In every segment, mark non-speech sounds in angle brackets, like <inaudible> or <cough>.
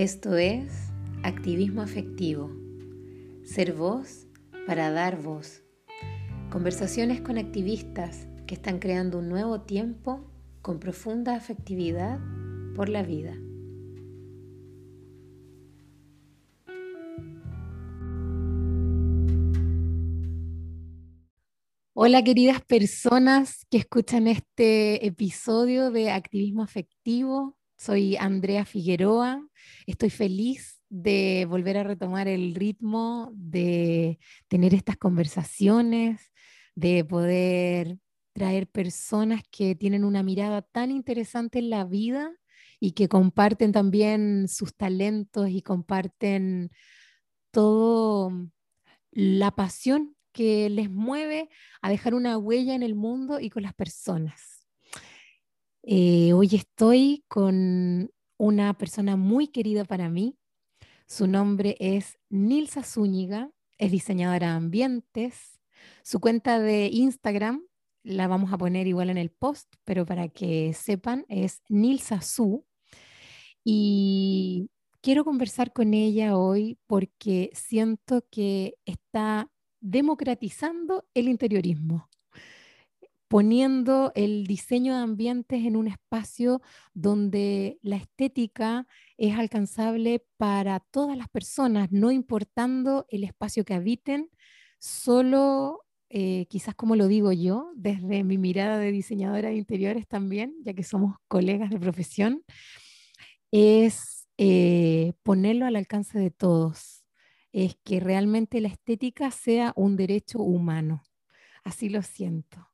Esto es activismo afectivo. Ser voz para dar voz. Conversaciones con activistas que están creando un nuevo tiempo con profunda afectividad por la vida. Hola queridas personas que escuchan este episodio de Activismo Afectivo. Soy Andrea Figueroa. Estoy feliz de volver a retomar el ritmo, de tener estas conversaciones, de poder traer personas que tienen una mirada tan interesante en la vida y que comparten también sus talentos y comparten todo la pasión que les mueve a dejar una huella en el mundo y con las personas. Eh, hoy estoy con una persona muy querida para mí. Su nombre es Nilsa Zúñiga, es diseñadora de ambientes. Su cuenta de Instagram la vamos a poner igual en el post, pero para que sepan es Nilsa Su. Y quiero conversar con ella hoy porque siento que está democratizando el interiorismo poniendo el diseño de ambientes en un espacio donde la estética es alcanzable para todas las personas, no importando el espacio que habiten, solo eh, quizás como lo digo yo, desde mi mirada de diseñadora de interiores también, ya que somos colegas de profesión, es eh, ponerlo al alcance de todos, es que realmente la estética sea un derecho humano. Así lo siento.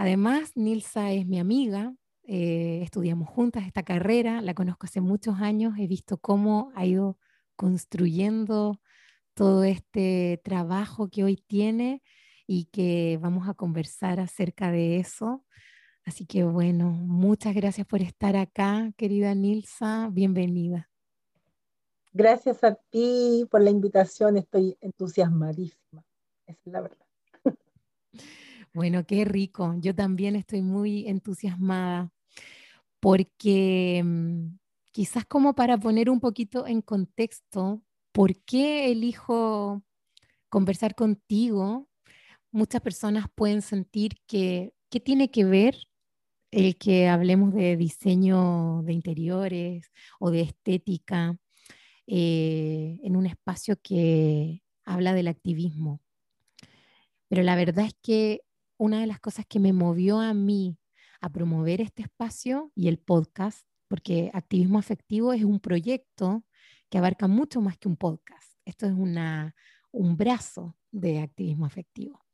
Además, Nilsa es mi amiga, eh, estudiamos juntas esta carrera, la conozco hace muchos años, he visto cómo ha ido construyendo todo este trabajo que hoy tiene y que vamos a conversar acerca de eso. Así que bueno, muchas gracias por estar acá, querida Nilsa, bienvenida. Gracias a ti por la invitación, estoy entusiasmadísima, es la verdad. <laughs> Bueno, qué rico. Yo también estoy muy entusiasmada porque mm, quizás como para poner un poquito en contexto, ¿por qué elijo conversar contigo? Muchas personas pueden sentir que, ¿qué tiene que ver el que hablemos de diseño de interiores o de estética eh, en un espacio que habla del activismo? Pero la verdad es que una de las cosas que me movió a mí a promover este espacio y el podcast, porque activismo afectivo es un proyecto que abarca mucho más que un podcast. Esto es un brazo de activismo afectivo.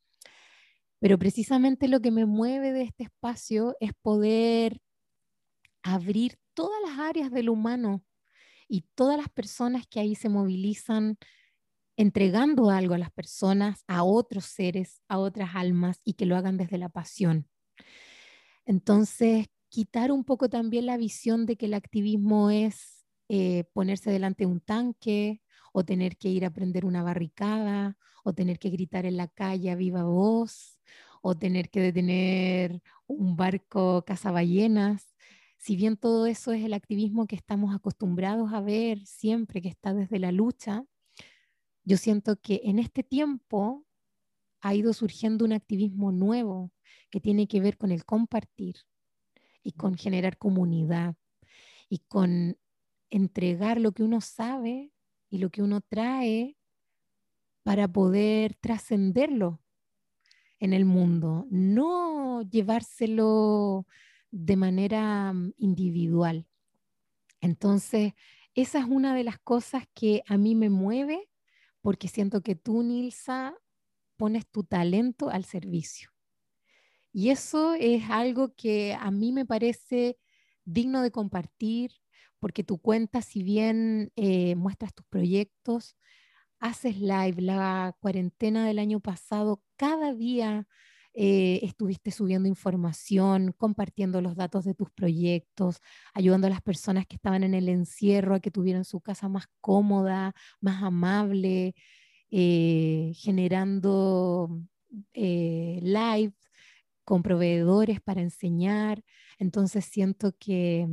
Pero precisamente lo que me mueve de este espacio es poder abrir todas las áreas del humano y todas las personas que ahí se movilizan entregando algo a las personas, a otros seres, a otras almas y que lo hagan desde la pasión. Entonces, quitar un poco también la visión de que el activismo es eh, ponerse delante de un tanque o tener que ir a prender una barricada o tener que gritar en la calle a viva voz o tener que detener un barco cazaballenas. Si bien todo eso es el activismo que estamos acostumbrados a ver siempre, que está desde la lucha, yo siento que en este tiempo ha ido surgiendo un activismo nuevo que tiene que ver con el compartir y con generar comunidad y con entregar lo que uno sabe y lo que uno trae para poder trascenderlo en el mundo, no llevárselo de manera mm, individual. Entonces, esa es una de las cosas que a mí me mueve porque siento que tú, Nilsa, pones tu talento al servicio. Y eso es algo que a mí me parece digno de compartir, porque tu cuenta, si bien eh, muestras tus proyectos, haces live, la cuarentena del año pasado, cada día eh, estuviste subiendo información, compartiendo los datos de tus proyectos, ayudando a las personas que estaban en el encierro a que tuvieran su casa más cómoda, más amable, eh, generando eh, live con proveedores para enseñar. Entonces siento que,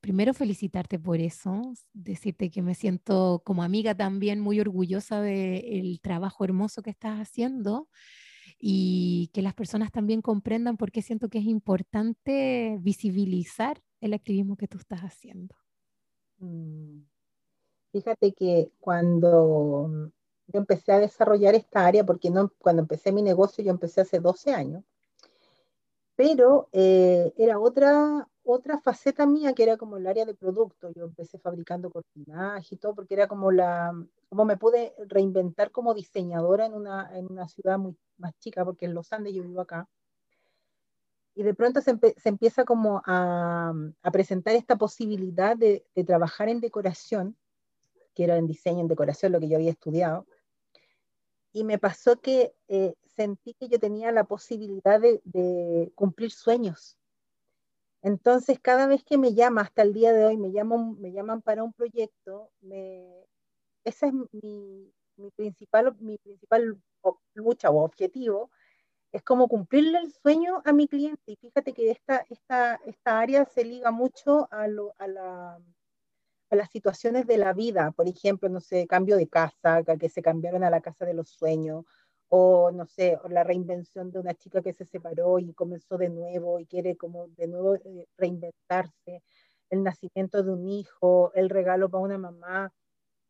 primero felicitarte por eso, decirte que me siento como amiga también muy orgullosa del trabajo hermoso que estás haciendo y que las personas también comprendan por qué siento que es importante visibilizar el activismo que tú estás haciendo. Mm. Fíjate que cuando yo empecé a desarrollar esta área, porque no, cuando empecé mi negocio yo empecé hace 12 años, pero eh, era otra, otra faceta mía que era como el área de producto. Yo empecé fabricando cortinaje y todo, porque era como la, como me pude reinventar como diseñadora en una, en una ciudad muy más chica, porque en Los Andes yo vivo acá. Y de pronto se, empieza como a, a, presentar esta posibilidad de, de trabajar en decoración, que era en diseño, en decoración, lo que yo había estudiado y me pasó que eh, sentí que yo tenía la posibilidad de, cumplir sueños. Entonces, cada vez que me llama, hasta el día de hoy, me llaman, me llaman para un proyecto, me, esa es mi, mi, principal, mi principal lucha o objetivo, es como cumplirle el sueño a mi cliente. Y fíjate que esta, esta, esta área se liga mucho a, lo, a la a las situaciones de la vida, por ejemplo, no sé, cambio de casa, que se cambiaron a la casa de los sueños, o no sé, la reinvención de una chica que se separó y comenzó de nuevo y quiere como de nuevo eh, reinventarse, el nacimiento de un hijo, el regalo para una mamá,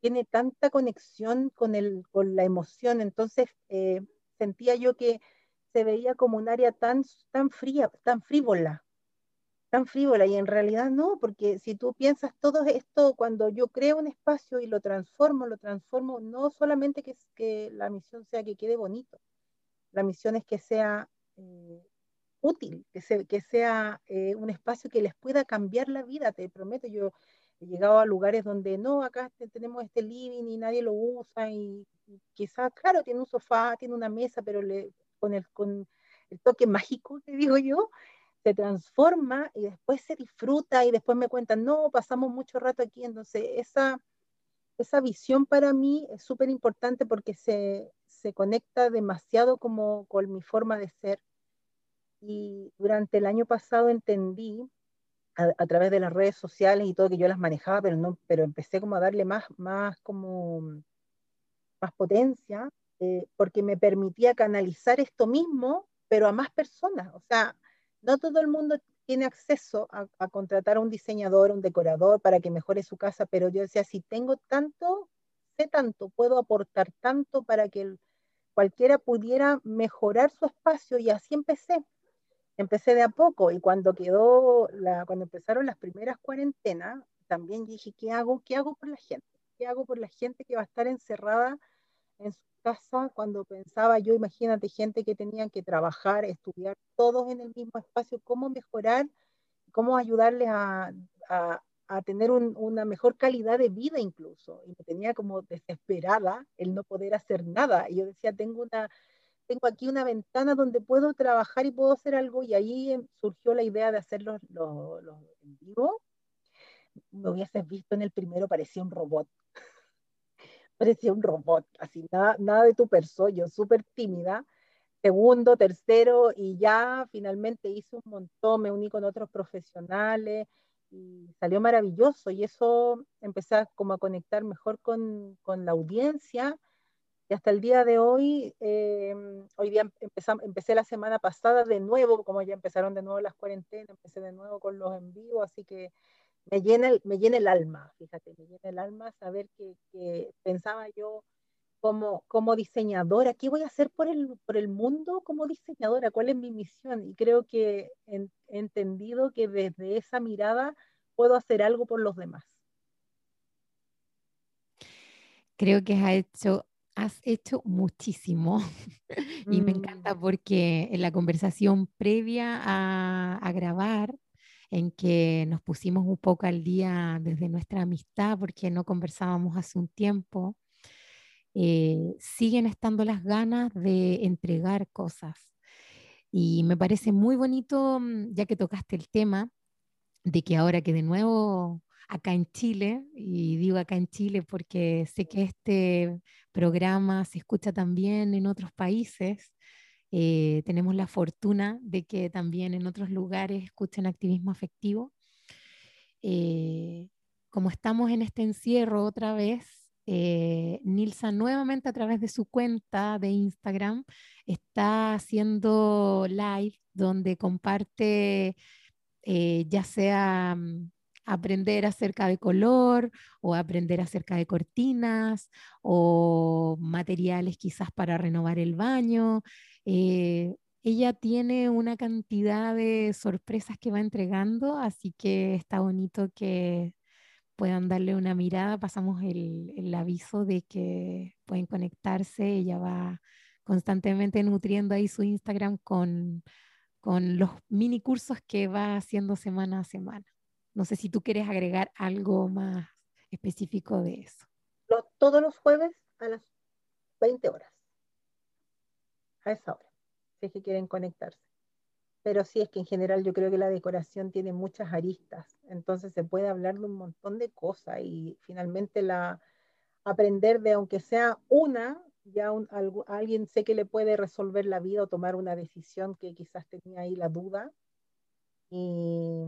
tiene tanta conexión con, el, con la emoción, entonces eh, sentía yo que se veía como un área tan, tan fría, tan frívola, tan frívola y en realidad no, porque si tú piensas todo esto, cuando yo creo un espacio y lo transformo, lo transformo, no solamente que, que la misión sea que quede bonito, la misión es que sea eh, útil, que, que sea eh, un espacio que les pueda cambiar la vida, te prometo, yo he llegado a lugares donde no, acá tenemos este living y nadie lo usa y, quizás, claro, tiene un sofá, tiene una mesa, pero le, con, el, con el toque mágico, te digo yo, se transforma y después se disfruta y después me cuentan, no, pasamos mucho rato aquí. Entonces, esa, esa visión para mí es súper importante porque se, se conecta demasiado como con mi forma de ser. Y durante el año pasado entendí a, través de las redes sociales y todo que yo las manejaba, pero no, pero empecé como a darle más, más como más potencia, eh, porque me permitía canalizar esto mismo, pero a más personas. O sea, no todo el mundo tiene acceso a, contratar a un diseñador, un decorador para que mejore su casa, pero yo decía, si tengo tanto, sé tanto, puedo aportar tanto para que cualquiera pudiera mejorar su espacio y así empecé. Empecé de a poco y cuando quedó, la, cuando empezaron las primeras cuarentenas, también dije, ¿qué hago? ¿Qué hago por la gente? ¿Qué hago por la gente que va a estar encerrada en su casa cuando pensaba yo, imagínate, gente que tenían que trabajar, estudiar todos en el mismo espacio, cómo mejorar, cómo ayudarles a, a, a tener un, una mejor calidad de vida incluso. Y me tenía como desesperada el no poder hacer nada. Y yo decía, tengo una... Tengo aquí una ventana donde puedo trabajar y puedo hacer algo y ahí em, surgió la idea de hacer los, los, los en vivo. Me hubieses visto en el primero, parecía un robot parecía un robot, así, nada, nada de tu persona, yo súper tímida. Segundo, tercero, y ya finalmente hice un montón, me uní con otros profesionales y salió maravilloso. Y eso empecé como a conectar mejor con, con la audiencia. Y hasta el día de hoy, eh, hoy día empezamos, empecé la semana pasada de nuevo, como ya empezaron de nuevo las cuarentenas, empecé de nuevo con los en vivo, así que me llena, el, me llena el alma, fíjate, me llena el alma saber que, que pensaba yo como, como diseñadora, ¿qué voy a hacer por el, por el mundo como diseñadora? ¿Cuál es mi misión? Y creo que he entendido que desde esa mirada puedo hacer algo por los demás. Creo que has hecho, has hecho muchísimo <laughs> y me encanta mm. porque en la conversación previa a, a grabar, en que nos pusimos un poco al día desde nuestra amistad porque no conversábamos hace un tiempo. Eh, siguen estando las ganas de entregar cosas. Y me parece muy bonito, mm, ya que tocaste el tema, de que ahora que de nuevo acá en Chile, y digo acá en Chile porque sé que este programa se escucha también en otros países, eh, tenemos la fortuna de que también en otros lugares escuchen activismo afectivo. eh, como estamos en este encierro otra vez, eh, Nilsa nuevamente a través de su cuenta de Instagram está haciendo live donde comparte eh, ya sea mm, aprender acerca de color o aprender acerca de cortinas o materiales quizás para renovar el baño. Eh, ella tiene una cantidad de sorpresas que va entregando, así que está bonito que puedan darle una mirada. Pasamos el, aviso de que pueden conectarse. Ella va constantemente nutriendo ahí su Instagram con, con los mini cursos que va haciendo semana a semana. No sé si tú quieres agregar algo más específico de eso. todos los jueves a las 20 horas. A esa hora, si que quieren conectarse. Pero sí es que en general yo creo que la decoración tiene muchas aristas, entonces se puede hablar de un montón de cosas y finalmente la aprender de aunque sea una, ya alguien sé que le puede resolver la vida o tomar una decisión que quizás tenía ahí la duda. Y,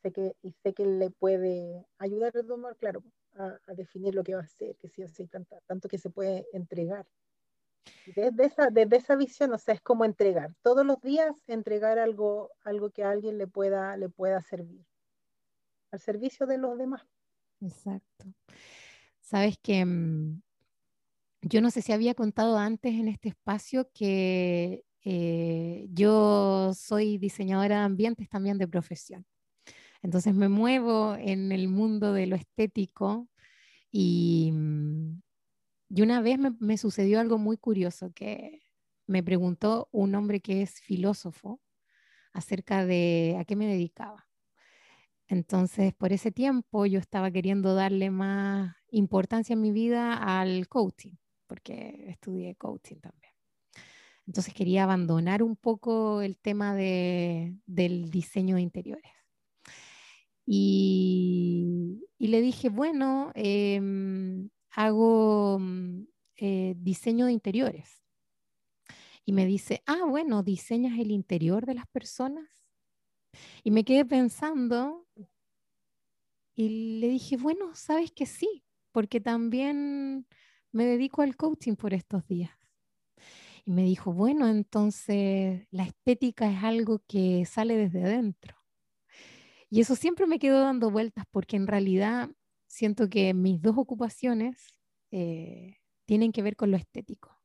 sé que, sé que le puede ayudar a tomar, claro, a, definir lo que va a hacer, que sí, así, tanto, tanto que se puede entregar. Desde esa, desde esa visión, o sea, es como entregar. Todos los días entregar algo, algo que a alguien le pueda, le pueda servir. Al servicio de los demás. Exacto. Sabes que mm, yo no sé si había contado antes en este espacio que eh, yo soy diseñadora de ambientes también de profesión. Entonces me muevo en el mundo de lo estético y, mm, y una vez me, sucedió algo muy curioso que me preguntó un hombre que es filósofo acerca de a qué me dedicaba. Entonces, por ese tiempo yo estaba queriendo darle más importancia en mi vida al coaching, porque estudié coaching también. Entonces quería abandonar un poco el tema de, del diseño de interiores. Y, le dije, bueno, em, hago mm, eh, diseño de interiores. Y me dice, ah, bueno, diseñas el interior de las personas. Y me quedé pensando y le dije, bueno, sabes que sí, porque también me dedico al coaching por estos días. Y me dijo, bueno, entonces la estética es algo que sale desde adentro. Y eso siempre me quedó dando vueltas porque en realidad siento que mis dos ocupaciones eh, tienen que ver con lo estético,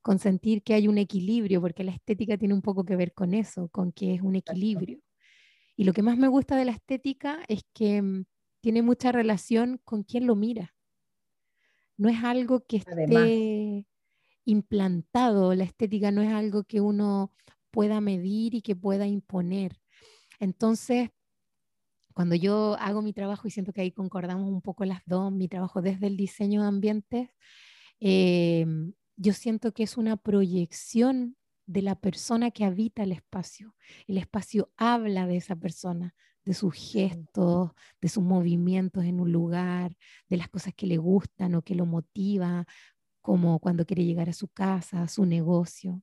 con sentir que hay un equilibrio, porque la estética tiene un poco que ver con eso, con que es un equilibrio. Y lo que más me gusta de la estética es que mm, tiene mucha relación con quien lo mira. No es algo que esté implantado, la estética no es algo que uno pueda medir y que pueda imponer. Entonces, cuando yo hago mi trabajo y siento que ahí concordamos un poco las dos, mi trabajo desde el diseño de ambientes, em, yo siento que es una proyección de la persona que habita el espacio. El espacio habla de esa persona, de sus gestos, de sus movimientos en un lugar, de las cosas que le gustan o que lo motiva, como cuando quiere llegar a su casa, a su negocio.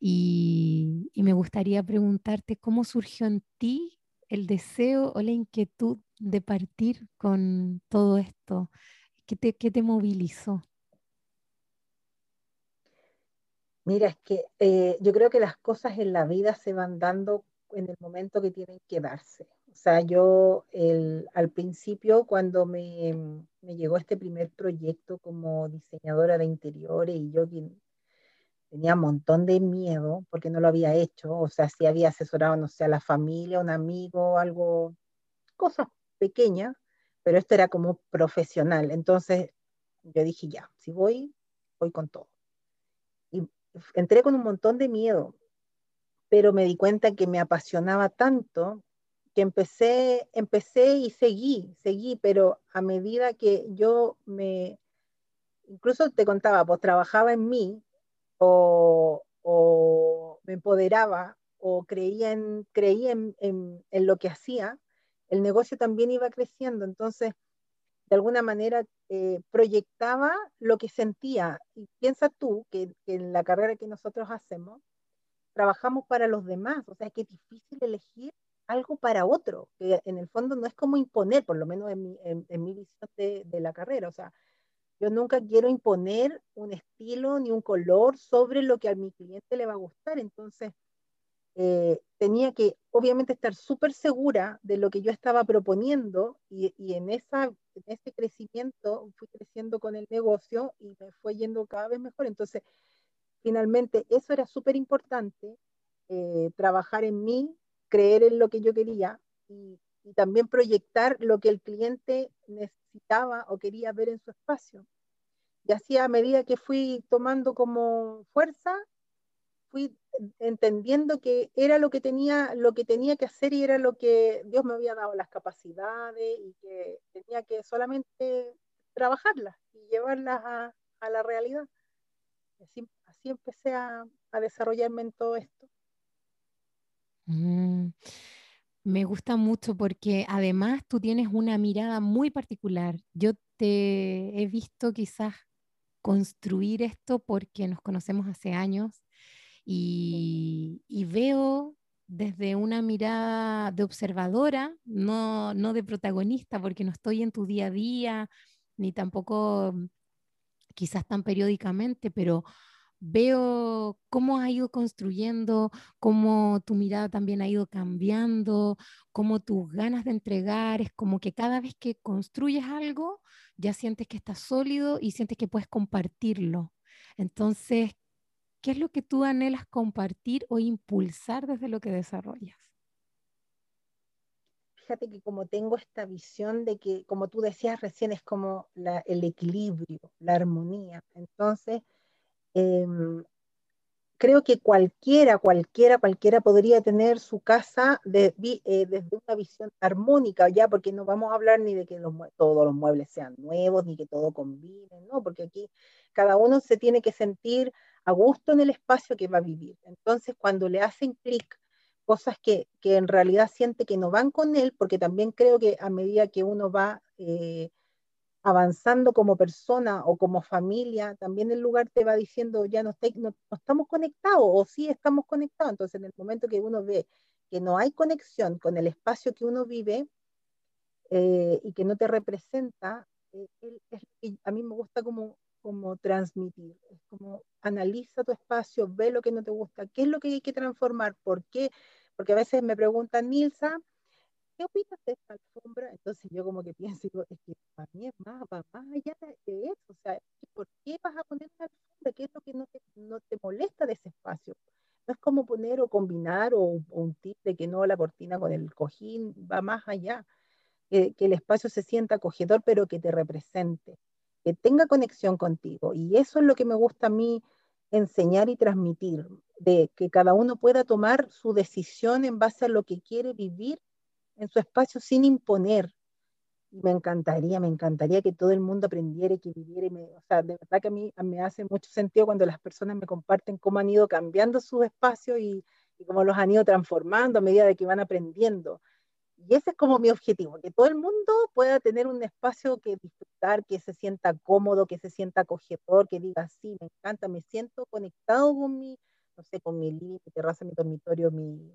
Y, y me gustaría preguntarte cómo surgió en ti el deseo o la inquietud de partir con todo esto? ¿Qué te, te movilizó? Mira, es que eh, yo creo que las cosas en la vida se van dando en el momento que tienen que darse. O sea, yo al principio, cuando me, me, llegó este primer proyecto como diseñadora de interiores y yo tenía un montón de miedo porque no lo había hecho, o sea, si había asesorado, no sé, a la familia, un amigo, algo, cosas pequeñas, pero esto era como profesional. Entonces yo dije, ya, si voy, voy con todo. Y entré con un montón de miedo, pero me di cuenta que me apasionaba tanto que empecé, empecé y seguí, seguí, pero a medida que yo me, incluso te contaba, pues trabajaba en mí, o, me empoderaba o creía, en, creía en, lo que hacía, el negocio también iba creciendo. Entonces, de alguna manera, eh, proyectaba lo que sentía. Y piensa tú que, en la carrera que nosotros hacemos, trabajamos para los demás. O sea, que es difícil elegir algo para otro, que en el fondo no es como imponer, por lo menos en mi, en, visión de, de, la carrera, o sea, yo nunca quiero imponer un estilo ni un color sobre lo que a mi cliente le va a gustar, entonces eh, tenía que obviamente estar súper segura de lo que yo estaba proponiendo y, en, esa, en ese crecimiento fui creciendo con el negocio y me fue yendo cada vez mejor, entonces finalmente eso era súper importante, eh, trabajar en mí, creer en lo que yo quería y, y, también proyectar lo que el cliente necesitaba o quería ver en su espacio. Y así a medida que fui tomando como fuerza, fui entendiendo que era lo que tenía, lo que tenía que hacer y era lo que Dios me había dado las capacidades y que tenía que solamente trabajarlas y llevarlas a, la realidad. Así, empecé a, a desarrollarme en todo esto. Mm, me gusta mucho porque además tú tienes una mirada muy particular. Yo te he visto quizás construir esto porque nos conocemos hace años y, y veo desde una mirada de observadora, no, no de protagonista, porque no estoy en tu día a día, ni tampoco quizás tan periódicamente, pero veo cómo has ido construyendo, cómo tu mirada también ha ido cambiando, cómo tus ganas de entregar, es como que cada vez que construyes algo, ya sientes que está sólido y sientes que puedes compartirlo. Entonces, ¿qué es lo que tú anhelas compartir o impulsar desde lo que desarrollas? Fíjate que como tengo esta visión de que, como tú decías recién, es como la, el equilibrio, la armonía. Entonces, eh, creo que cualquiera, cualquiera, cualquiera podría tener su casa eh, desde una visión armónica, ya, porque no vamos a hablar ni de que todos los muebles sean nuevos, ni que todo combine, ¿no? Porque aquí cada uno se tiene que sentir a gusto en el espacio que va a vivir. Entonces, cuando le hacen clic cosas que, que, en realidad siente que no van con él, porque también creo que a medida que uno va eh, avanzando como persona o como familia, también el lugar te va diciendo, ya no, está, no, no, estamos conectados o sí estamos conectados. Entonces, en el momento que uno ve que no hay conexión con el espacio que uno vive eh, y que no te representa, eh, es, a mí me gusta como, como transmitir, es como analiza tu espacio, ve lo que no te gusta, qué es lo que hay que transformar, por qué, porque a veces me preguntan, Nilsa, ¿qué opinas de esta alfombra? Entonces yo como que pienso, es que para mí es más, va más allá de eso, o sea, ¿por qué vas a poner una alfombra? ¿Qué es lo que no te, no te molesta de ese espacio? No es como poner o combinar o, o, un tip de que no la cortina con el cojín, va más allá, que, que el espacio se sienta acogedor, pero que te represente, que tenga conexión contigo. Y eso es lo que me gusta a mí enseñar y transmitir, de que cada uno pueda tomar su decisión en base a lo que quiere vivir en su espacio sin imponer. Me encantaría, me encantaría que todo el mundo aprendiera y que viviera. Me, o sea, de verdad que a mí me hace mucho sentido cuando las personas me comparten cómo han ido cambiando sus espacios y, y cómo los han ido transformando a medida de que van aprendiendo. Y ese es como mi objetivo, que todo el mundo pueda tener un espacio que disfrutar, que se sienta cómodo, que se sienta acogedor, que diga, sí, me encanta, me siento conectado con mi, no sé, con mi living, mi terraza, mi dormitorio, mi,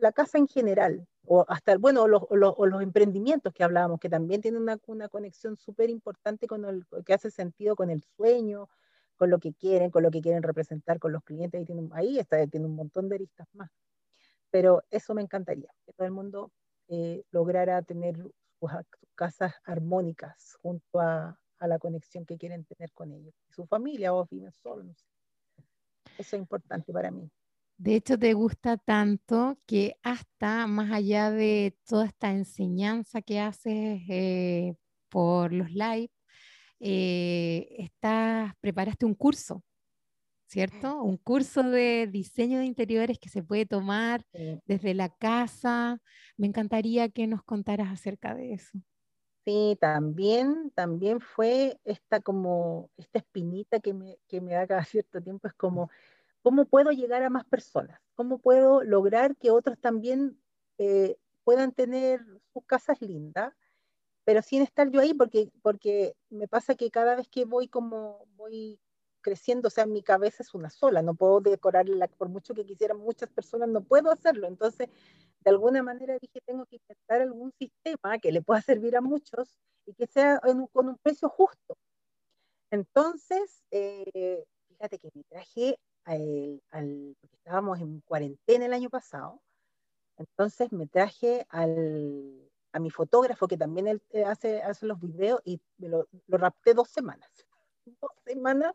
la casa en general, o hasta, bueno, los, los, emprendimientos que hablábamos, que también tienen una, una conexión súper importante con el que hace sentido con el sueño, con lo que quieren, con lo que quieren representar con los clientes, ahí, ahí está, tiene un montón de aristas más. Pero eso me encantaría, que todo el mundo eh, lograra tener sus, sus, casas armónicas junto a, a, la conexión que quieren tener con ellos, su familia o viven solos. Eso es importante para mí. De hecho, te gusta tanto que hasta más allá de toda esta enseñanza que haces eh, por los live, eh, estás, preparaste un curso, ¿cierto? Un curso de diseño de interiores que se puede tomar sí. desde la casa. Me encantaría que nos contaras acerca de eso. Sí, también, también fue esta como, esta espinita que me, que me da cada cierto tiempo, es como ¿Cómo puedo llegar a más personas? ¿Cómo puedo lograr que otros también eh, puedan tener sus casas lindas, pero sin estar yo ahí? Porque, porque me pasa que cada vez que voy como voy creciendo, o sea, en mi cabeza es una sola, no puedo decorarla, por mucho que quisieran muchas personas, no puedo hacerlo. Entonces, de alguna manera dije, tengo que inventar algún sistema que le pueda servir a muchos y que sea con un precio justo. Entonces, eh, fíjate que me traje estábamos en cuarentena el año pasado, entonces me traje al, a mi fotógrafo, que también él eh, hace, hace los videos, y lo, lo rapté dos semanas. <laughs> Dos semanas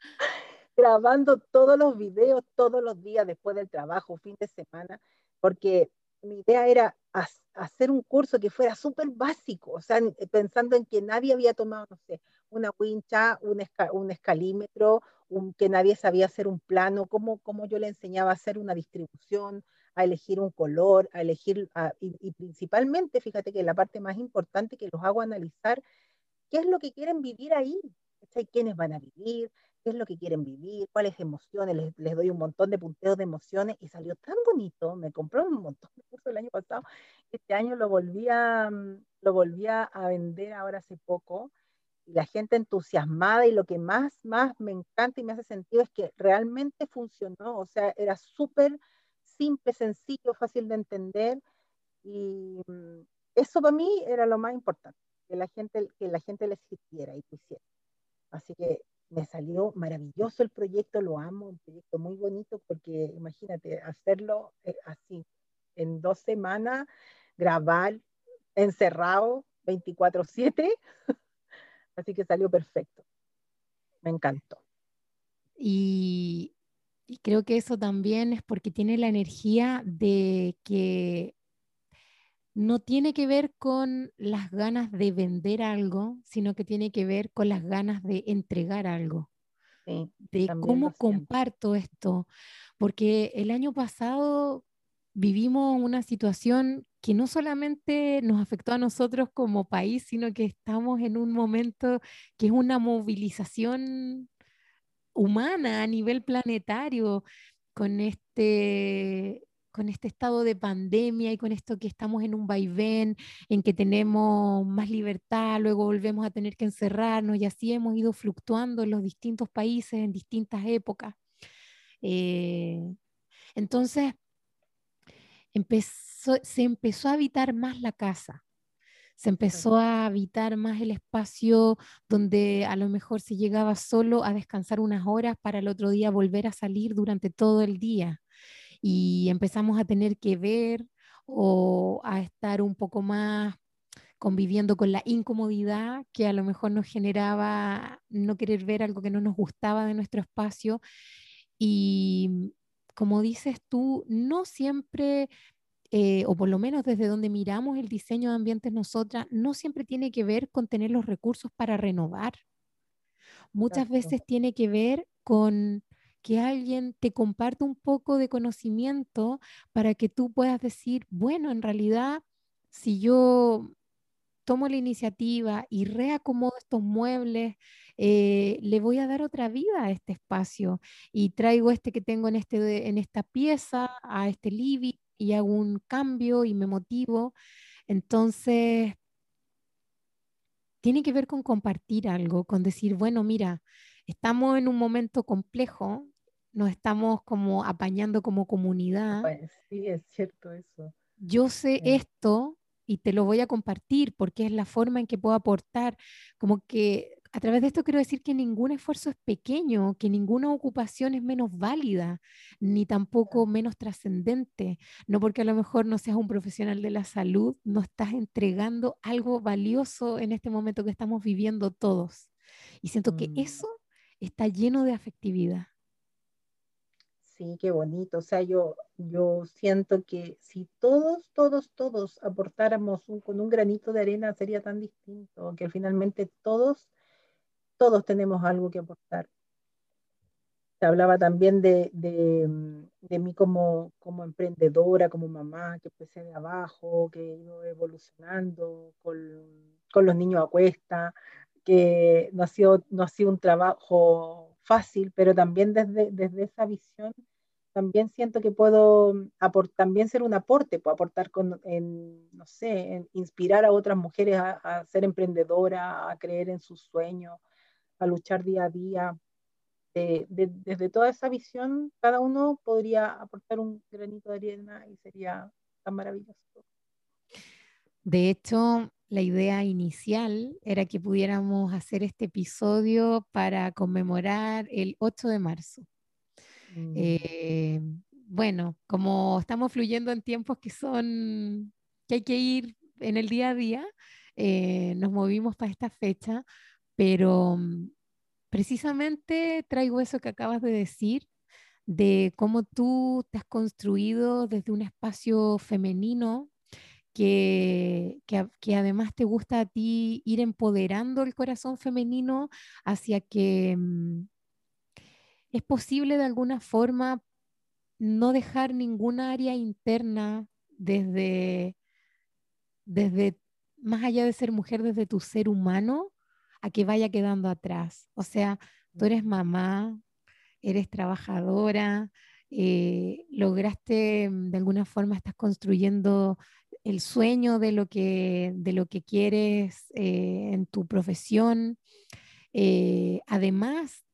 <laughs> grabando todos los videos, todos los días después del trabajo, fin de semana, porque mi idea era hacer un curso que fuera súper básico, o sea, pensando en que nadie había tomado, no sé, una wincha, un, un escalímetro, un, que nadie sabía hacer un plano, cómo, cómo yo le enseñaba a hacer una distribución, a elegir un color, a elegir, y, principalmente, fíjate que la parte más importante que los hago analizar, qué es lo que quieren vivir ahí, quiénes van a vivir, qué es lo que quieren vivir, cuáles emociones, les, les, doy un montón de punteos de emociones y salió tan bonito, me compró un montón de cursos el año pasado, este año lo volví a, mm, lo volví a vender ahora hace poco y la gente entusiasmada y lo que más, más me encanta y me hace sentido es que realmente funcionó, o sea, era súper simple, sencillo, fácil de entender y mm, eso para mí era lo más importante, que la gente, que la gente les sirviera y quisiera. Así que me salió maravilloso el proyecto, lo amo, un proyecto muy bonito porque imagínate, hacerlo eh, así, en dos semanas, grabar encerrado 24/7, <laughs> así que salió perfecto. Me encantó. Y, y, creo que eso también es porque tiene la energía de que no tiene que ver con las ganas de vender algo, sino que tiene que ver con las ganas de entregar algo. de cómo comparto esto. Porque el año pasado vivimos una situación que no solamente nos afectó a nosotros como país, sino que estamos en un momento que es una movilización humana a nivel planetario con este con este estado de pandemia y con esto que estamos en un vaivén, en que tenemos más libertad, luego volvemos a tener que encerrarnos y así hemos ido fluctuando en los distintos países en distintas épocas. Eh, entonces, empezó, se empezó a habitar más la casa, se empezó a habitar más el espacio donde a lo mejor se llegaba solo a descansar unas horas para el otro día volver a salir durante todo el día y empezamos a tener que ver o a estar un poco más conviviendo con la incomodidad que a lo mejor nos generaba no querer ver algo que no nos gustaba de nuestro espacio. Y como dices tú, no siempre, eh, o por lo menos desde donde miramos el diseño de ambientes nosotras, no siempre tiene que ver con tener los recursos para renovar. Muchas veces tiene que ver con que alguien te comparte un poco de conocimiento para que tú puedas decir, bueno, en realidad, si yo tomo la iniciativa y reacomodo estos muebles, eh, le voy a dar otra vida a este espacio y traigo este que tengo en, este, en esta pieza, a este living y hago un cambio y me motivo. Entonces, tiene que ver con compartir algo, con decir, bueno, mira, estamos en un momento complejo, nos estamos como apañando como comunidad. Sí, es cierto eso. Yo sé esto y te lo voy a compartir porque es la forma en que puedo aportar, como que a través de esto quiero decir que ningún esfuerzo es pequeño, que ninguna ocupación es menos válida, ni tampoco menos trascendente. No porque a lo mejor no seas un profesional de la salud, no estás entregando algo valioso en este momento que estamos viviendo todos. Y siento que mm. eso está lleno de afectividad. Sí, qué bonito. O sea, yo, yo siento que si todos, todos, todos aportáramos con un granito de arena sería tan distinto, que finalmente todos, todos tenemos algo que aportar. Se hablaba también de, de, de mí como, como emprendedora, como mamá, que empecé de abajo, que he ido evolucionando con, con los niños a cuesta, que no ha sido, no ha sido un trabajo fácil, pero también desde, desde esa visión también siento que puedo también ser un aporte, puedo aportar con, en, no sé, inspirar a otras mujeres a, ser emprendedoras, a creer en sus sueños, a luchar día a día. desde toda esa visión, cada uno podría aportar un granito de arena y sería tan maravilloso. De hecho, la idea inicial era que pudiéramos hacer este episodio para conmemorar el 8 de marzo. Mm. Eh, bueno, como estamos fluyendo en tiempos que son, que hay que ir en el día a día, eh, nos movimos para esta fecha, pero mm, precisamente traigo eso que acabas de decir, de cómo tú te has construido desde un espacio femenino que, que, además te gusta a ti ir empoderando el corazón femenino hacia que mm, es posible de alguna forma no dejar ninguna área interna desde, desde más allá de ser mujer, desde tu ser humano, a que vaya quedando atrás. O sea, tú eres mamá, eres trabajadora, eh, lograste, mm, de alguna forma, estás construyendo el sueño de lo que, de lo que quieres eh, en tu profesión. Eh, además,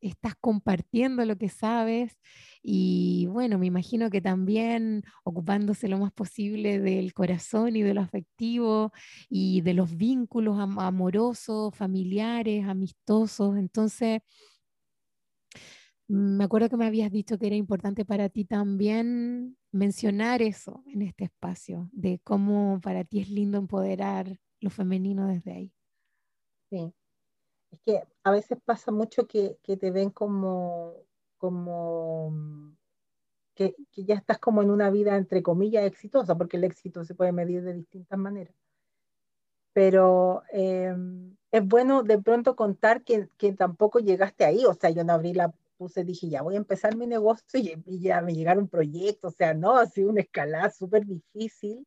estás compartiendo lo que sabes y bueno, me imagino que también ocupándose lo más posible del corazón y de lo afectivo y de los vínculos amorosos, familiares, amistosos. Entonces, me acuerdo que me habías dicho que era importante para ti también mencionar eso en este espacio, de cómo para ti es lindo empoderar lo femenino desde ahí. Sí, es que a veces pasa mucho que, te ven como, como que, ya estás como en una vida entre comillas exitosa, porque el éxito se puede medir de distintas maneras. Pero em, es bueno de pronto contar que, que tampoco llegaste ahí, o sea, yo no abrí la puse, dije, ya voy a empezar mi negocio y, ya me llegaron proyectos, o sea, no, ha sido una escalada súper difícil,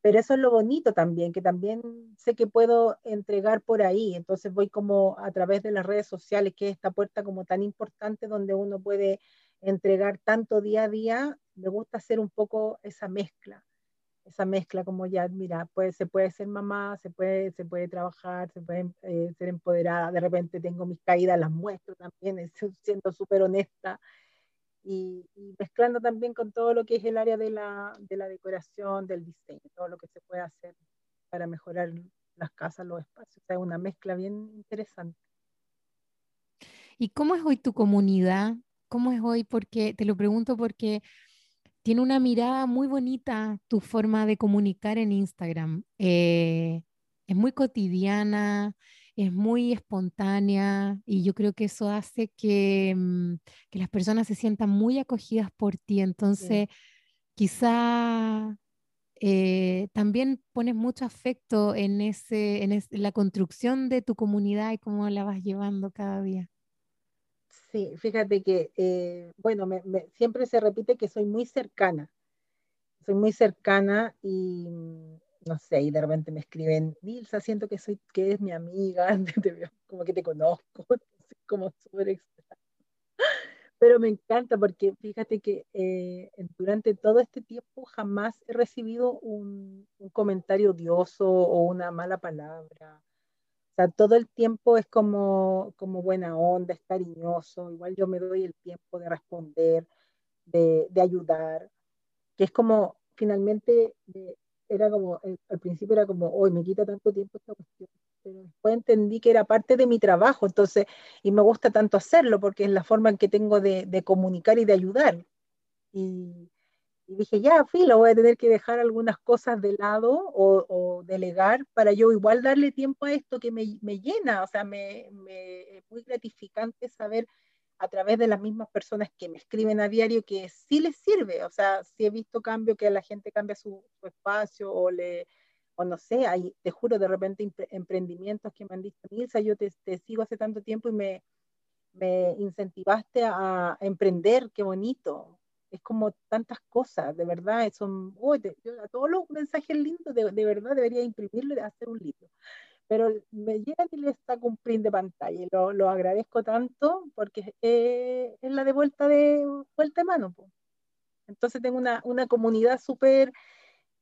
pero eso es lo bonito también, que también sé que puedo entregar por ahí, entonces voy como a través de las redes sociales, que es esta puerta como tan importante donde uno puede entregar tanto día a día, me gusta hacer un poco esa mezcla esa mezcla como ya, mira, pues se puede ser mamá, se puede, se puede trabajar, se puede eh, ser empoderada, de repente tengo mis caídas, las muestro también, <laughs> siendo súper honesta y, mezclando también con todo lo que es el área de la, de la decoración, del diseño, todo lo que se puede hacer para mejorar las casas, los espacios, o sea, una mezcla bien interesante. ¿Y cómo es hoy tu comunidad? ¿Cómo es hoy? Porque te lo pregunto porque tiene una mirada muy bonita tu forma de comunicar en Instagram. Eh, es muy cotidiana, es muy espontánea y yo creo que eso hace que, mm, las personas se sientan muy acogidas por ti. Entonces, quizá eh, también pones mucho afecto en, ese, en, la construcción de tu comunidad y cómo la vas llevando cada día. Sí, fíjate que, eh, bueno, siempre se repite que soy muy cercana. Soy muy cercana y, mm, no sé, y de repente me escriben, Nilsa, siento que, soy, que es mi amiga, <laughs> como que te conozco, <laughs> como súper extraño. Pero me encanta porque fíjate que eh, durante todo este tiempo jamás he recibido un comentario odioso o una mala palabra sea, todo el tiempo es como, como buena onda, es cariñoso, igual yo me doy el tiempo de responder, de, de ayudar, que es como, finalmente, era como, eh, al principio era como, hoy me quita tanto tiempo esta cuestión, pero después entendí que era parte de mi trabajo, entonces, y me gusta tanto hacerlo porque es la forma en que tengo de, de comunicar y de ayudar. Y, y dije, ya, filo, voy a tener que dejar algunas cosas de lado o, delegar para yo igual darle tiempo a esto que me, llena, o sea, me, es muy gratificante saber a través de las mismas personas que me escriben a diario que sí les sirve, o sea, sí he visto cambio que la gente cambia su, espacio o le, o no sé, hay, te juro, de repente emprendimientos que me han dicho, Nilsa, yo te, te sigo hace tanto tiempo y me, me incentivaste a emprender, qué bonito, es como tantas cosas, de verdad, son, yo a todos los mensajes lindos, de, de verdad debería imprimirlo y hacer un libro. Pero me llega y le está un print de pantalla y lo, lo agradezco tanto porque eh, es la de vuelta de, vuelta de mano. Entonces tengo una, una comunidad súper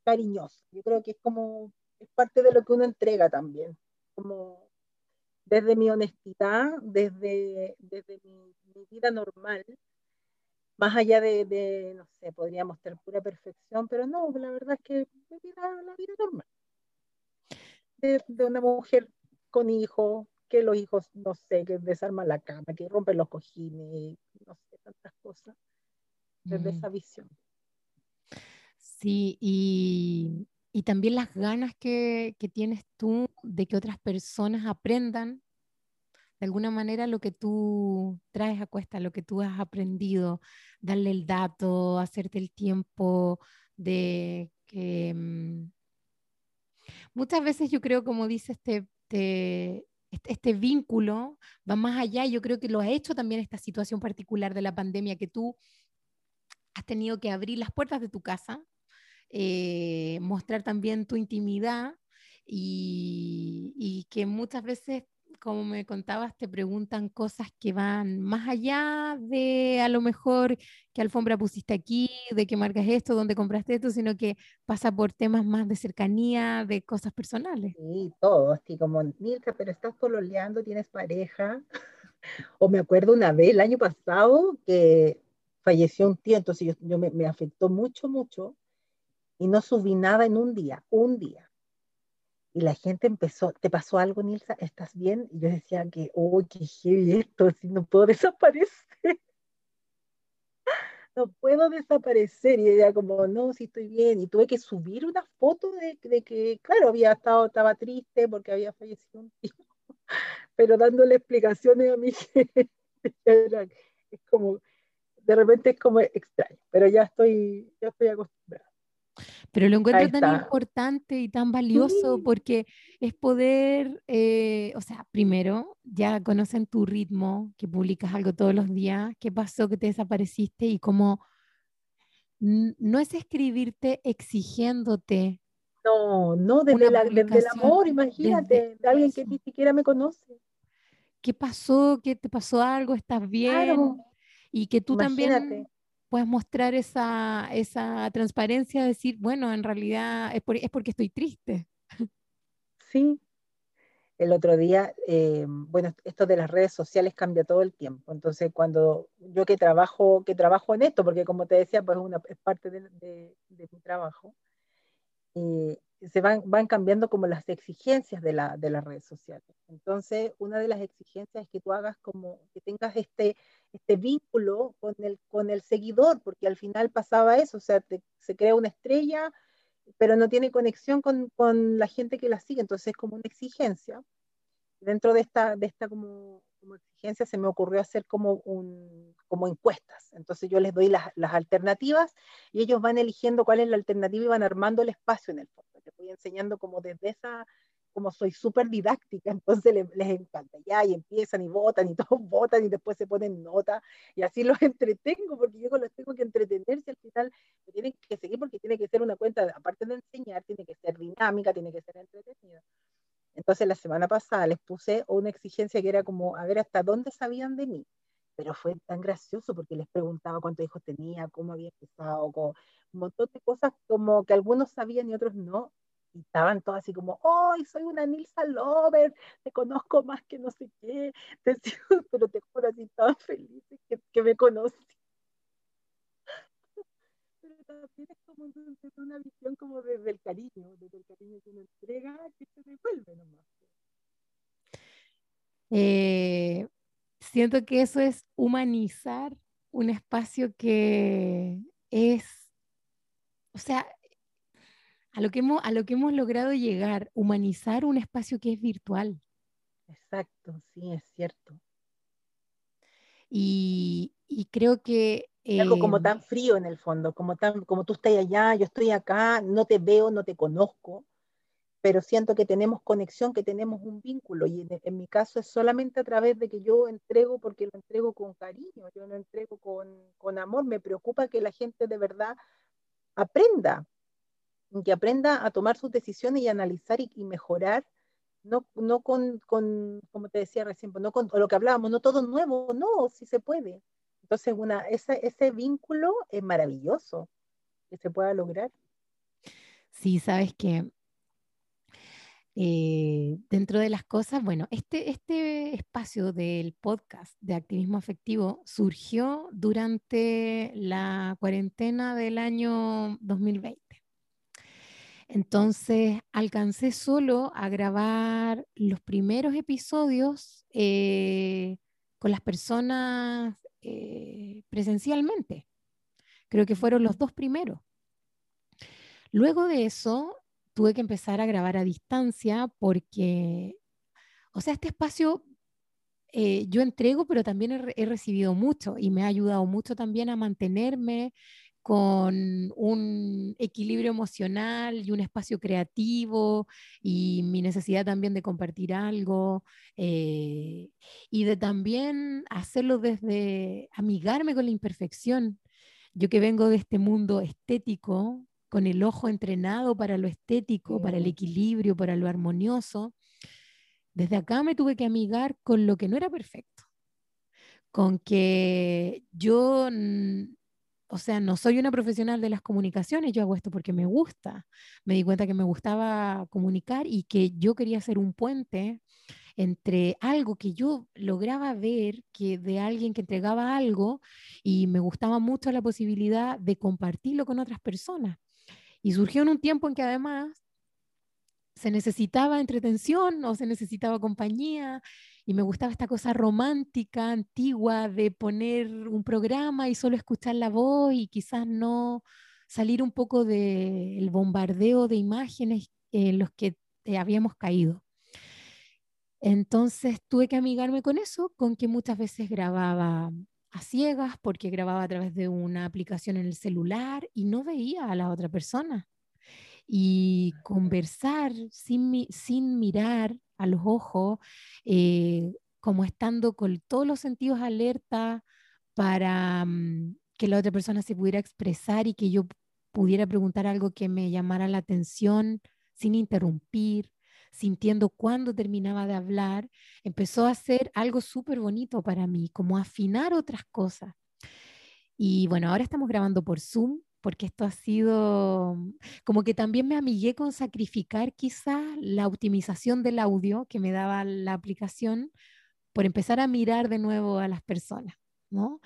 cariñosa. Yo creo que es como, es parte de lo que uno entrega también. Como desde mi honestidad, desde, desde mi, vida normal, más allá de, no sé, podría mostrar pura perfección, pero no, la verdad es que vida, la vida normal. De, de una mujer con hijos, que los hijos, no sé, que desarman la cama, que rompen los cojines, no sé, tantas cosas, desde mm. esa visión. Sí, y, y también las ganas que, que, tienes tú de que otras personas aprendan de alguna manera lo que tú traes a cuesta, lo que tú has aprendido, darle el dato, hacerte el tiempo de que... Mm, muchas veces yo creo, como dices, te, te, este, este, vínculo va más allá. Yo creo que lo ha hecho también esta situación particular de la pandemia, que tú has tenido que abrir las puertas de tu casa, eh, mostrar también tu intimidad y, que muchas veces como me contabas, te preguntan cosas que van más allá de a lo mejor qué alfombra pusiste aquí, de qué marca es esto, dónde compraste esto, sino que pasa por temas más de cercanía, de cosas personales. Sí, todo, así como, Mirka, pero estás pololeando, tienes pareja. <laughs> o me acuerdo una vez, el año pasado, que falleció un tío, entonces yo, yo me, me afectó mucho, mucho, y no subí nada en un día, un día y la gente empezó, ¿te pasó algo, Nilsa? ¿Estás bien? Y yo decía que, oh, qué heavy esto, si no puedo <laughs> desaparecer. no puedo desaparecer. Y ella como, no, sí estoy bien. Y tuve que subir una foto de, que, claro, había estado, estaba triste porque había fallecido un tío, <laughs> pero dándole explicaciones a mi <laughs> gente. es como, de repente es como extraño, pero ya estoy, ya estoy acostumbrada. Pero lo encuentro tan importante y tan valioso porque es poder, eh, o sea, primero, ya conocen tu ritmo, que publicas algo todos los días, qué pasó, que te desapareciste y cómo no es escribirte exigiéndote. No, no, desde, la, desde el amor, imagínate, de alguien que ni siquiera me conoce. ¿Qué pasó? ¿Qué te pasó algo? ¿Estás bien? Y que tú también puedes mostrar esa, esa transparencia, decir, bueno, en realidad es, es porque estoy triste. Sí. El otro día, eh, bueno, esto de las redes sociales cambia todo el tiempo. Entonces, cuando yo que trabajo, que trabajo en esto, porque como te decía, pues una, es parte de mi trabajo, eh, se van, van cambiando como las exigencias de, la, de las redes sociales. Entonces, una de las exigencias es que tú hagas como, que tengas este, este vínculo con el, con el seguidor, porque al final pasaba eso, o sea, se crea una estrella, pero no tiene conexión con, con, la gente que la sigue, entonces es como una exigencia. Dentro de esta, de esta como, como exigencia se me ocurrió hacer como, un, como encuestas, entonces yo les doy las, las alternativas y ellos van eligiendo cuál es la alternativa y van armando el espacio en el fondo. Les voy enseñando como desde esa como soy súper didáctica, <laughs> entonces les, les, encanta, ya, y empiezan y votan, y <laughs> todos votan, y después se ponen nota, y así los <laughs> entretengo, porque yo los tengo que entretenerse al final, me tienen que seguir porque tiene que ser una cuenta, aparte de enseñar, tiene que ser dinámica, tiene que ser entretenida. Entonces la semana pasada les puse una exigencia que era como, a ver, ¿hasta dónde sabían de mí? Pero fue tan gracioso porque les preguntaba cuántos hijos tenía, cómo había empezado, con un montón de cosas como que algunos sabían y otros no, estaban todos así como, ¡ay, soy una Nilsa Lover! Te conozco más que no sé qué, <laughs> pero te juro, así estaban felices que, que me conocen. <laughs> Pero también es como una visión como desde el cariño, desde el cariño que uno entrega, que se devuelve nomás. Eh, siento que eso es humanizar un espacio que es, o sea, a lo que hemos, a lo que hemos logrado llegar, humanizar un espacio que es virtual. Exacto, sí, es cierto. Y, creo que... algo como tan em, frío en el fondo, como, tan, como tú estás allá, yo estoy acá, no te veo, no te conozco, pero siento que tenemos conexión, que tenemos un vínculo. Y en, mi caso es solamente a través de que yo entrego, porque lo entrego con cariño, yo lo entrego con, con amor. Me preocupa que la gente de verdad aprenda, que aprenda a tomar sus decisiones y analizar y, mejorar, no, no con, con, como te decía recién, pues, no con lo que hablábamos, no todo nuevo, no, sí se puede. Entonces, una, ese, ese vínculo es maravilloso que se pueda lograr. Sí, sabes que Eh, dentro de las cosas, bueno, este, este espacio del podcast de activismo afectivo surgió durante la cuarentena del año 2020. Entonces alcancé solo a grabar los primeros episodios eh, con las personas eh, presencialmente. Creo que fueron los dos primeros. Luego de eso, tuve que empezar a grabar a distancia porque, o sea, este espacio eh, yo entrego, pero también he, recibido mucho y me ha ayudado mucho también a mantenerme con un equilibrio emocional y un espacio creativo y mi necesidad también de compartir algo eh, y de también hacerlo desde amigarme con la imperfección. Yo que vengo de este mundo estético, con el ojo entrenado para lo estético, para el equilibrio, para lo armonioso, desde acá me tuve que amigar con lo que no era perfecto, con que yo, o sea, no soy una profesional de las comunicaciones, yo hago esto porque me gusta, me di cuenta que me gustaba comunicar y que yo quería ser un puente entre algo que yo lograba ver que de alguien que entregaba algo y me gustaba mucho la posibilidad de compartirlo con otras personas. Y surgió en un tiempo en que además se necesitaba entretención o se necesitaba compañía y me gustaba esta cosa romántica, antigua, de poner un programa y solo escuchar la voz y quizás no salir un poco del bombardeo de imágenes en los que habíamos caído. Entonces tuve que amigarme con eso, con que muchas veces grababa a ciegas porque grababa a través de una aplicación en el celular y no veía a la otra persona. Y conversar sin, sin mirar a los ojos, eh, como estando con todos los sentidos alerta para mm, que la otra persona se pudiera expresar y que yo pudiera preguntar algo que me llamara la atención sin interrumpir, sintiendo cuándo terminaba de hablar, empezó a ser algo súper bonito para mí, como afinar otras cosas. Y bueno, ahora estamos grabando por Zoom, porque esto ha sido como que también me amigué con sacrificar quizás la optimización del audio que me daba la aplicación por empezar a mirar de nuevo a las personas, ¿no?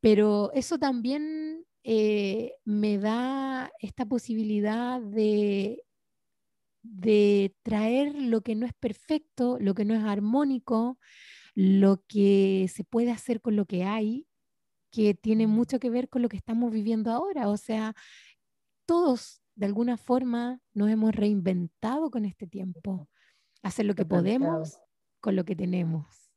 Pero eso también eh, me da esta posibilidad de de traer lo que no es perfecto, lo que no es armónico, lo que se puede hacer con lo que hay, que tiene mucho que ver con lo que estamos viviendo ahora. O sea, todos de alguna forma nos hemos reinventado con este tiempo, hacer lo que podemos con lo que tenemos.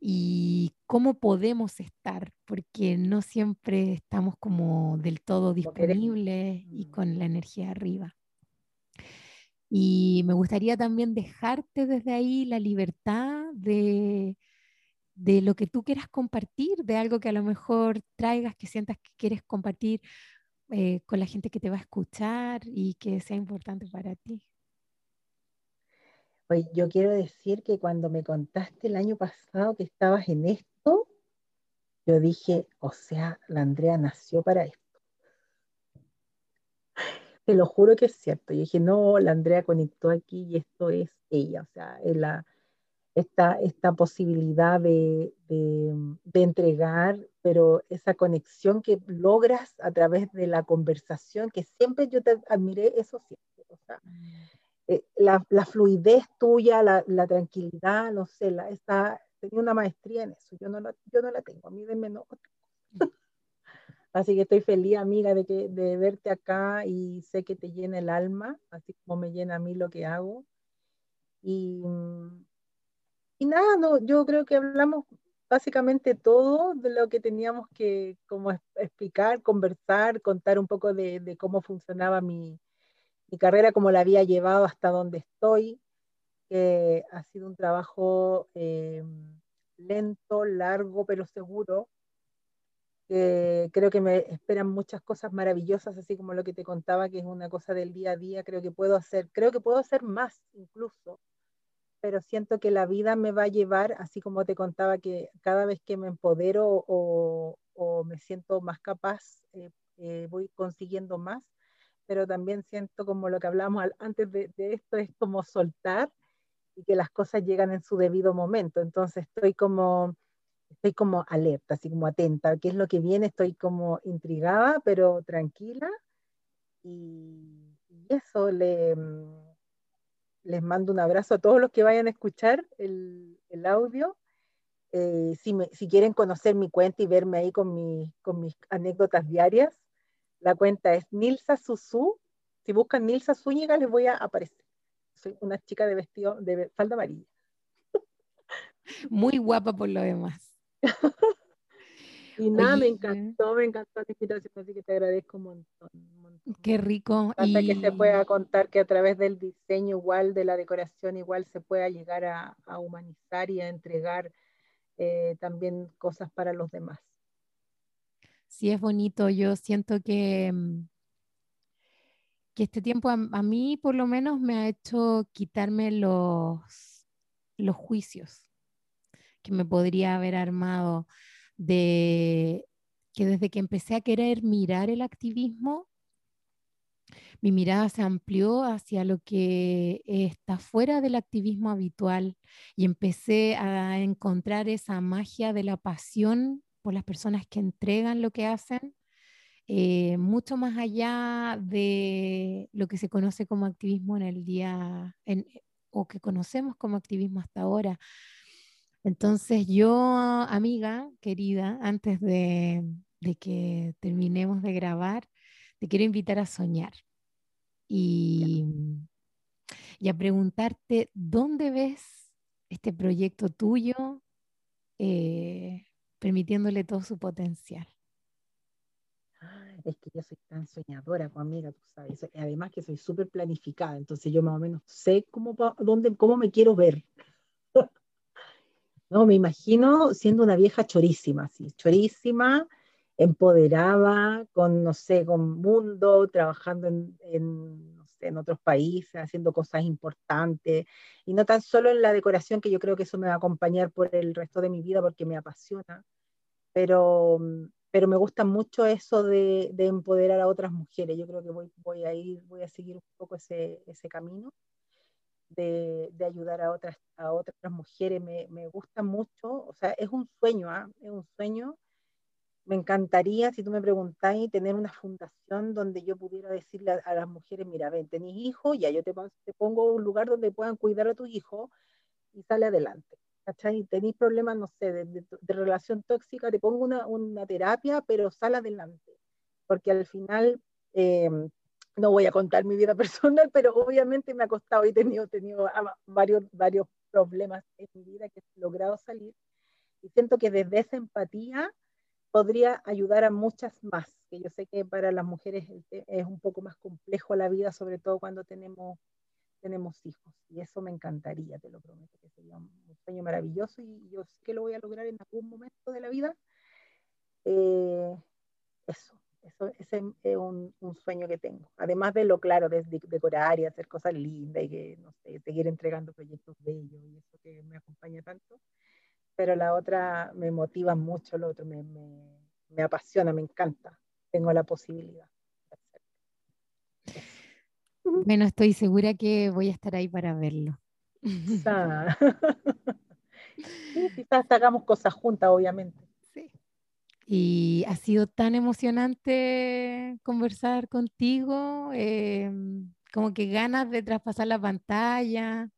Y cómo podemos estar, porque no siempre estamos como del todo disponibles y con la energía arriba. Y me gustaría también dejarte desde ahí la libertad de, de lo que tú quieras compartir, de algo que a lo mejor traigas, que sientas que quieres compartir eh, con la gente que te va a escuchar y que sea importante para ti. Oye, yo quiero decir que cuando me contaste el año pasado que estabas en esto, yo dije, o sea, la Andrea nació para esto te lo juro que es cierto. Yo dije, no, la Andrea conectó aquí y esto es ella, o sea, esta, esta posibilidad de, de, entregar, pero esa conexión que logras a través de la conversación, que siempre yo te admiré eso siempre, o sea, mm. eh, la, la, fluidez tuya, la, la, tranquilidad, no sé, la, esa, tenía una maestría en eso, yo no la, yo no la tengo, a mí de menos Así que estoy feliz, amiga, de, que, de verte acá y sé que te llena el alma, así como me llena a mí lo que hago. Y, y nada, no, yo creo que hablamos básicamente todo de lo que teníamos que como explicar, conversar, contar un poco de, cómo funcionaba mi, mi, carrera, cómo la había llevado hasta donde estoy. que ha sido un trabajo eh, lento, largo, pero seguro creo que me esperan muchas cosas maravillosas, así como lo que te contaba, que es una cosa del día a día, creo que puedo hacer, creo que puedo hacer más incluso, pero siento que la vida me va a llevar, así como te contaba, que cada vez que me empodero o, me siento más capaz, eh, eh, voy consiguiendo más, pero también siento como lo que hablamos antes de, esto, es como soltar y que las cosas llegan en su debido momento. Entonces estoy como, estoy como alerta, así como atenta, qué es lo que viene, estoy como intrigada, pero tranquila. Y, eso, le, les mando un abrazo a todos los que vayan a escuchar el, audio eh, si, quieren conocer mi cuenta y verme ahí con, mis anécdotas diarias, la cuenta es Nilsa Susu. Si buscan Nilsa Zúñiga, les voy a aparecer. Soy una chica de vestido de falda amarilla. Muy guapa por lo demás. <laughs> y nada, me encantó, me encantó la invitación, así que te agradezco un montón. Qué rico. Hasta que se pueda contar que a través del diseño igual, de la decoración igual, se pueda llegar a, a humanizar y a entregar eh, también cosas para los demás. Sí, es bonito. Yo siento que, mm, que este tiempo a, mí por lo menos me ha hecho quitarme los, los juicios que me podría haber armado de que desde que empecé a querer mirar el activismo, mi mirada se amplió hacia lo que está fuera del activismo habitual y empecé a encontrar esa magia de la pasión por las personas que entregan lo que hacen, eh, mucho más allá de lo que se conoce como activismo en el día, o que conocemos como activismo hasta ahora. Entonces yo, amiga querida, antes de que terminemos de grabar, te quiero invitar a soñar y, y a preguntarte dónde ves este proyecto tuyo eh, permitiéndole todo su potencial. Es que yo soy tan soñadora, pues, amiga, tú sabes. Además que soy súper planificada, entonces yo más o menos sé cómo, dónde, cómo me quiero ver. No, me imagino siendo una vieja chorísima, sí, chorísima, empoderada, con, no sé, con mundo, trabajando en, en, no sé, en otros países, haciendo cosas importantes, y no tan solo en la decoración, que yo creo que eso me va a acompañar por el resto de mi vida porque me apasiona, pero, pero me gusta mucho eso de, de empoderar a otras mujeres. Yo creo que voy, voy, a ir, voy a seguir un poco ese, ese camino. De, de, ayudar a otras, a otras mujeres, me, me gusta mucho, o sea, es un sueño, ¿ah? es un sueño me encantaría, si tú me preguntáis, tener una fundación donde yo pudiera decirle a, las mujeres, mira, ven, tenéis hijos, ya yo te, te, pongo un lugar donde puedan cuidar a tu hijo y sale adelante. ¿Cachai? Tenéis problemas, no sé, de, relación tóxica, te pongo una, una, terapia, pero sale adelante. Porque al final, eh, no voy a contar mi vida <laughs> personal, pero obviamente me ha costado y he tenido, tenido varios, varios problemas en mi vida que he logrado salir. Y siento que desde esa empatía podría ayudar a muchas más, que yo sé que para las mujeres es un poco más complejo la vida, sobre todo cuando tenemos, tenemos hijos. Y eso me encantaría, te lo prometo, que sería un sueño maravilloso y yo sé que lo voy a lograr en algún momento de la vida. Eh, eso, eso ese es un, un, sueño que tengo. Además de lo claro, de, decorar y hacer cosas lindas y que, no sé, seguir entregando proyectos bellos y eso que me acompaña tanto pero la otra me motiva mucho, lo otro me, me, me apasiona, me encanta. Tengo la posibilidad. Bueno, estoy segura que voy a estar ahí para verlo. Quizás, <laughs> sí, quizás hagamos cosas juntas, obviamente. Y ha sido tan emocionante conversar contigo, em, como que ganas de traspasar la pantalla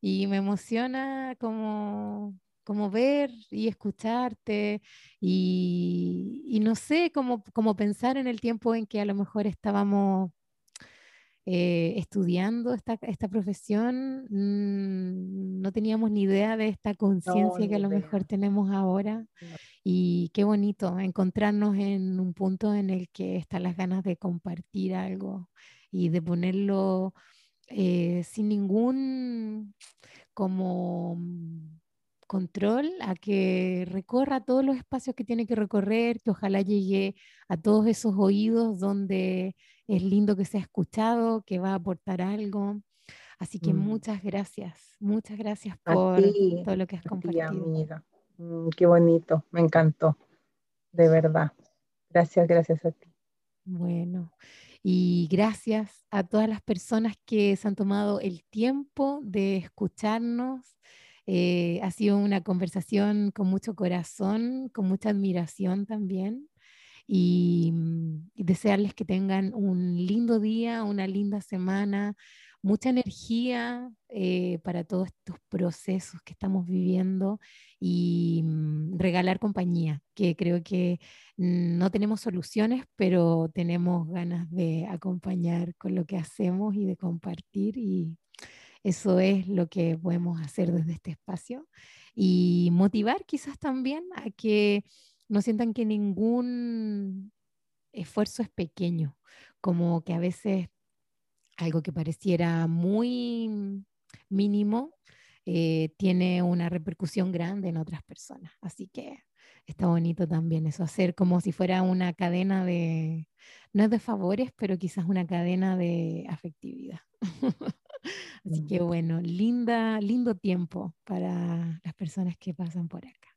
y me emociona como como ver y escucharte y, no sé, como, como pensar en el tiempo en que a lo mejor estábamos eh, estudiando esta, esta profesión, mm, no teníamos ni idea de esta conciencia que a lo mejor tenemos ahora. Y qué bonito encontrarnos en un punto en el que están las ganas de compartir algo y de ponerlo eh, sin ningún como control a que recorra todos los espacios que tiene que recorrer, que ojalá llegue a todos esos oídos donde es lindo que sea escuchado, que va a aportar algo. Así que mm. muchas gracias, muchas gracias por todo lo que has compartido. amiga. Mm, qué bonito, me encantó, de verdad. Gracias, gracias a ti. Bueno, Y gracias a todas las personas que se han tomado el tiempo de escucharnos. Eh, ha sido una conversación con mucho corazón, con mucha admiración también. Y, y desearles que tengan un lindo día, una linda semana, mucha energía eh, para todos estos procesos que estamos viviendo y mm, regalar compañía, que creo que no tenemos soluciones, pero tenemos ganas de acompañar con lo que hacemos y de compartir y eso es lo que podemos hacer desde este espacio. Y motivar quizás también a que no sientan que ningún esfuerzo es pequeño, como que a veces algo que pareciera muy mínimo, eh, tiene una repercusión grande en otras personas. Así que está bonito también eso, hacer como si fuera una cadena de, no es de favores, pero quizás una cadena de afectividad. <laughs> Así que bueno, linda, lindo tiempo para las personas que pasan por acá.